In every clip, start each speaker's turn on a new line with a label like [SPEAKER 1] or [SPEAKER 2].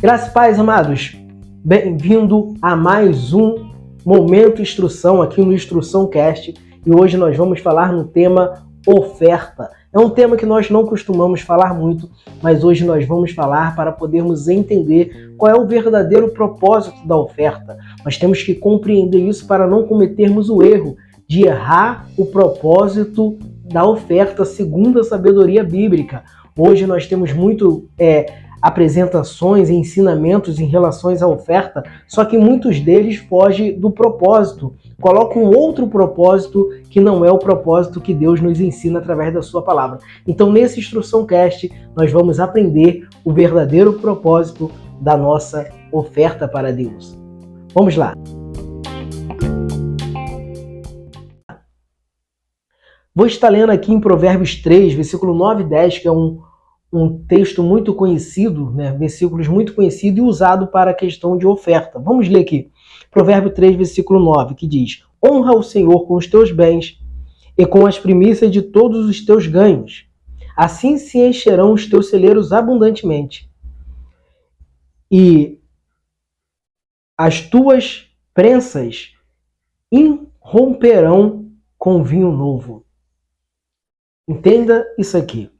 [SPEAKER 1] Graças paz, amados. Bem-vindo a mais um Momento Instrução aqui no Instrução Cast. E hoje nós vamos falar no tema oferta. É um tema que nós não costumamos falar muito, mas hoje nós vamos falar para podermos entender qual é o verdadeiro propósito da oferta. Nós temos que compreender isso para não cometermos o erro de errar o propósito da oferta segundo a sabedoria bíblica. Hoje nós temos muito é, apresentações e ensinamentos em relação à oferta, só que muitos deles fogem do propósito, colocam outro propósito que não é o propósito que Deus nos ensina através da sua palavra. Então, nesse Instrução Cast, nós vamos aprender o verdadeiro propósito da nossa oferta para Deus. Vamos lá. Vou estar lendo aqui em Provérbios 3, versículo 9 e 10, que é um um texto muito conhecido, né, versículos muito conhecido e usado para a questão de oferta. Vamos ler aqui. Provérbio 3, versículo 9, que diz: Honra o Senhor com os teus bens e com as primícias de todos os teus ganhos. Assim se encherão os teus celeiros abundantemente. E as tuas prensas irromperão com vinho novo. Entenda isso aqui.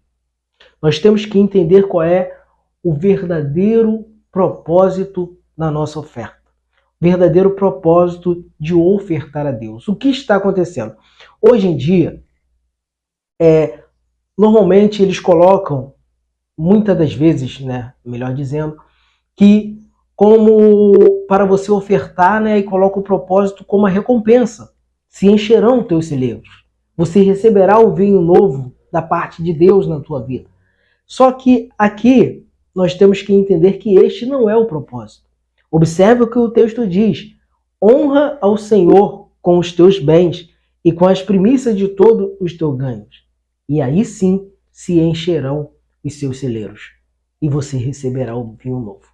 [SPEAKER 1] Nós temos que entender qual é o verdadeiro propósito da nossa oferta. O verdadeiro propósito de ofertar a Deus. O que está acontecendo? Hoje em dia, é, normalmente eles colocam, muitas das vezes, né, melhor dizendo, que como para você ofertar, né, e coloca o propósito como a recompensa. Se encherão teus celeiros. Você receberá o vinho novo da parte de Deus na tua vida. Só que aqui nós temos que entender que este não é o propósito. Observe o que o texto diz: honra ao Senhor com os teus bens e com as primícias de todos os teus ganhos. E aí sim se encherão os seus celeiros e você receberá o vinho novo.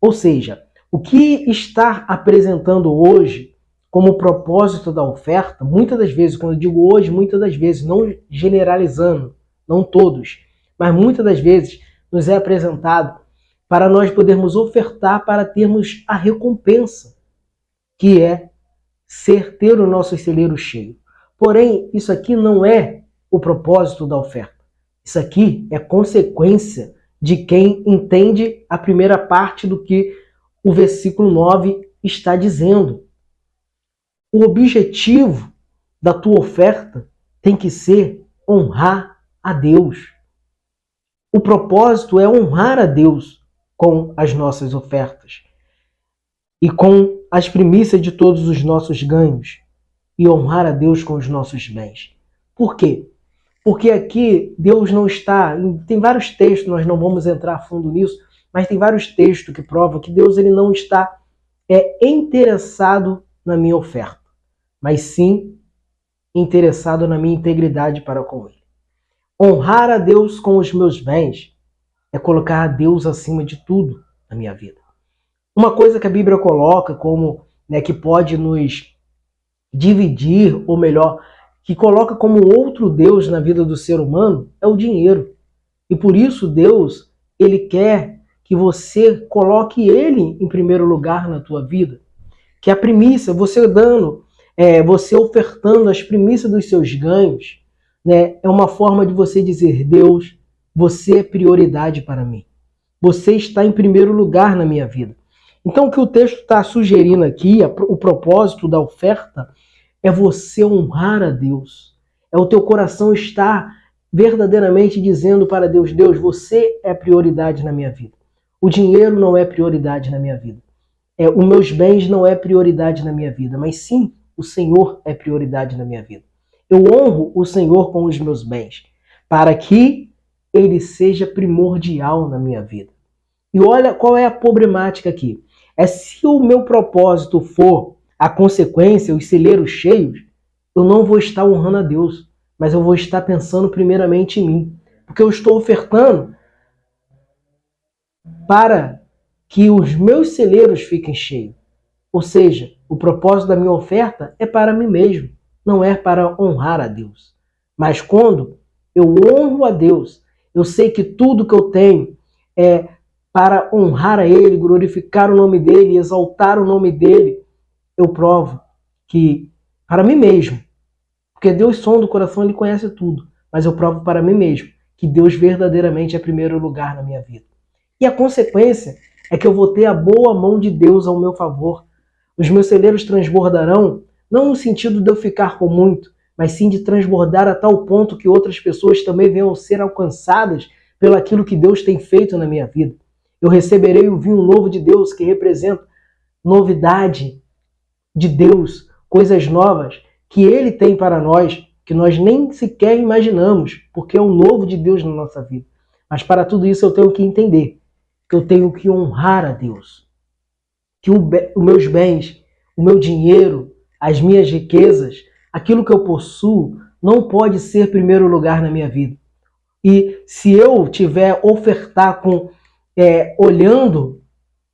[SPEAKER 1] Ou seja, o que está apresentando hoje como propósito da oferta, muitas das vezes, quando eu digo hoje, muitas das vezes, não generalizando, não todos, mas muitas das vezes nos é apresentado para nós podermos ofertar para termos a recompensa, que é ser ter o nosso celeiro cheio. Porém, isso aqui não é o propósito da oferta. Isso aqui é consequência de quem entende a primeira parte do que o versículo 9 está dizendo. O objetivo da tua oferta tem que ser honrar a Deus. O propósito é honrar a Deus com as nossas ofertas e com as primícias de todos os nossos ganhos e honrar a Deus com os nossos bens. Por quê? Porque aqui Deus não está. Tem vários textos, nós não vamos entrar a fundo nisso, mas tem vários textos que provam que Deus ele não está é interessado na minha oferta, mas sim interessado na minha integridade para com Ele. Honrar a Deus com os meus bens é colocar a Deus acima de tudo na minha vida. Uma coisa que a Bíblia coloca como né, que pode nos dividir, ou melhor, que coloca como outro Deus na vida do ser humano é o dinheiro. E por isso Deus, ele quer que você coloque ele em primeiro lugar na tua vida. Que a primícia, você dando, é, você ofertando as primícias dos seus ganhos, né, é uma forma de você dizer: Deus, você é prioridade para mim. Você está em primeiro lugar na minha vida. Então, o que o texto está sugerindo aqui, o propósito da oferta, é você honrar a Deus. É o teu coração estar verdadeiramente dizendo para Deus: Deus, você é prioridade na minha vida. O dinheiro não é prioridade na minha vida. É, os meus bens não é prioridade na minha vida, mas sim o Senhor é prioridade na minha vida. Eu honro o Senhor com os meus bens, para que ele seja primordial na minha vida. E olha qual é a problemática aqui. É se o meu propósito for a consequência, os celeiros cheios, eu não vou estar honrando a Deus, mas eu vou estar pensando primeiramente em mim. Porque eu estou ofertando para que os meus celeiros fiquem cheios. Ou seja, o propósito da minha oferta é para mim mesmo não é para honrar a Deus. Mas quando eu honro a Deus, eu sei que tudo que eu tenho é para honrar a Ele, glorificar o nome dEle, exaltar o nome dEle, eu provo que, para mim mesmo, porque Deus sonda o coração, Ele conhece tudo, mas eu provo para mim mesmo que Deus verdadeiramente é primeiro lugar na minha vida. E a consequência é que eu vou ter a boa mão de Deus ao meu favor. Os meus celeiros transbordarão, não no sentido de eu ficar com muito, mas sim de transbordar a tal ponto que outras pessoas também venham ser alcançadas pelo aquilo que Deus tem feito na minha vida. Eu receberei o vinho novo de Deus, que representa novidade de Deus, coisas novas que Ele tem para nós, que nós nem sequer imaginamos, porque é o novo de Deus na nossa vida. Mas para tudo isso eu tenho que entender que eu tenho que honrar a Deus, que os meus bens, o meu dinheiro, as minhas riquezas, aquilo que eu possuo, não pode ser primeiro lugar na minha vida. E se eu tiver ofertar com é, olhando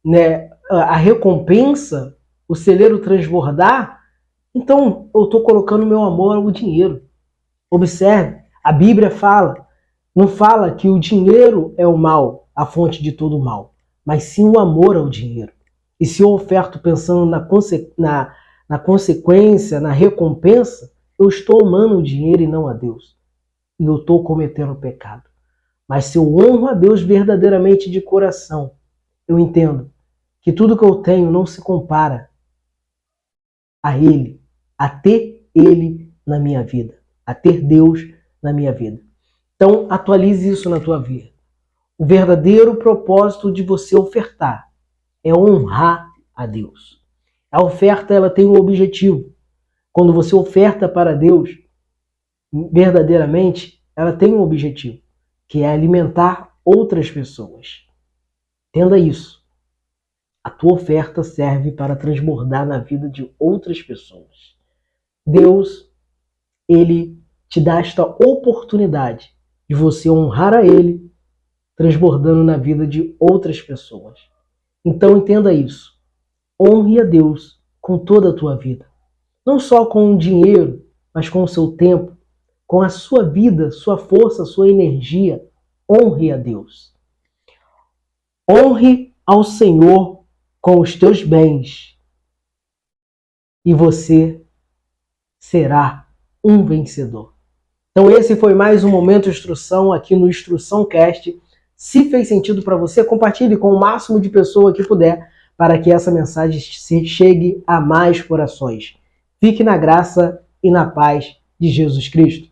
[SPEAKER 1] né, a recompensa, o celeiro transbordar, então eu estou colocando meu amor ao dinheiro. Observe, a Bíblia fala, não fala que o dinheiro é o mal, a fonte de todo o mal, mas sim o amor ao dinheiro. E se eu oferto pensando na, conse na, na consequência, na recompensa, eu estou amando o dinheiro e não a Deus. E eu estou cometendo pecado. Mas se eu honro a Deus verdadeiramente de coração, eu entendo que tudo que eu tenho não se compara a Ele, a ter Ele na minha vida, a ter Deus na minha vida. Então, atualize isso na tua vida. O verdadeiro propósito de você ofertar é honrar a Deus. A oferta ela tem um objetivo. Quando você oferta para Deus, verdadeiramente, ela tem um objetivo que é alimentar outras pessoas. Entenda isso. A tua oferta serve para transbordar na vida de outras pessoas. Deus, ele te dá esta oportunidade de você honrar a ele, transbordando na vida de outras pessoas. Então entenda isso. Honre a Deus com toda a tua vida. Não só com o dinheiro, mas com o seu tempo, com a sua vida, sua força, sua energia, honre a Deus. Honre ao Senhor com os teus bens e você será um vencedor. Então esse foi mais um momento de instrução aqui no Instrução Cast. Se fez sentido para você, compartilhe com o máximo de pessoa que puder para que essa mensagem chegue a mais corações. Fique na graça e na paz de Jesus Cristo.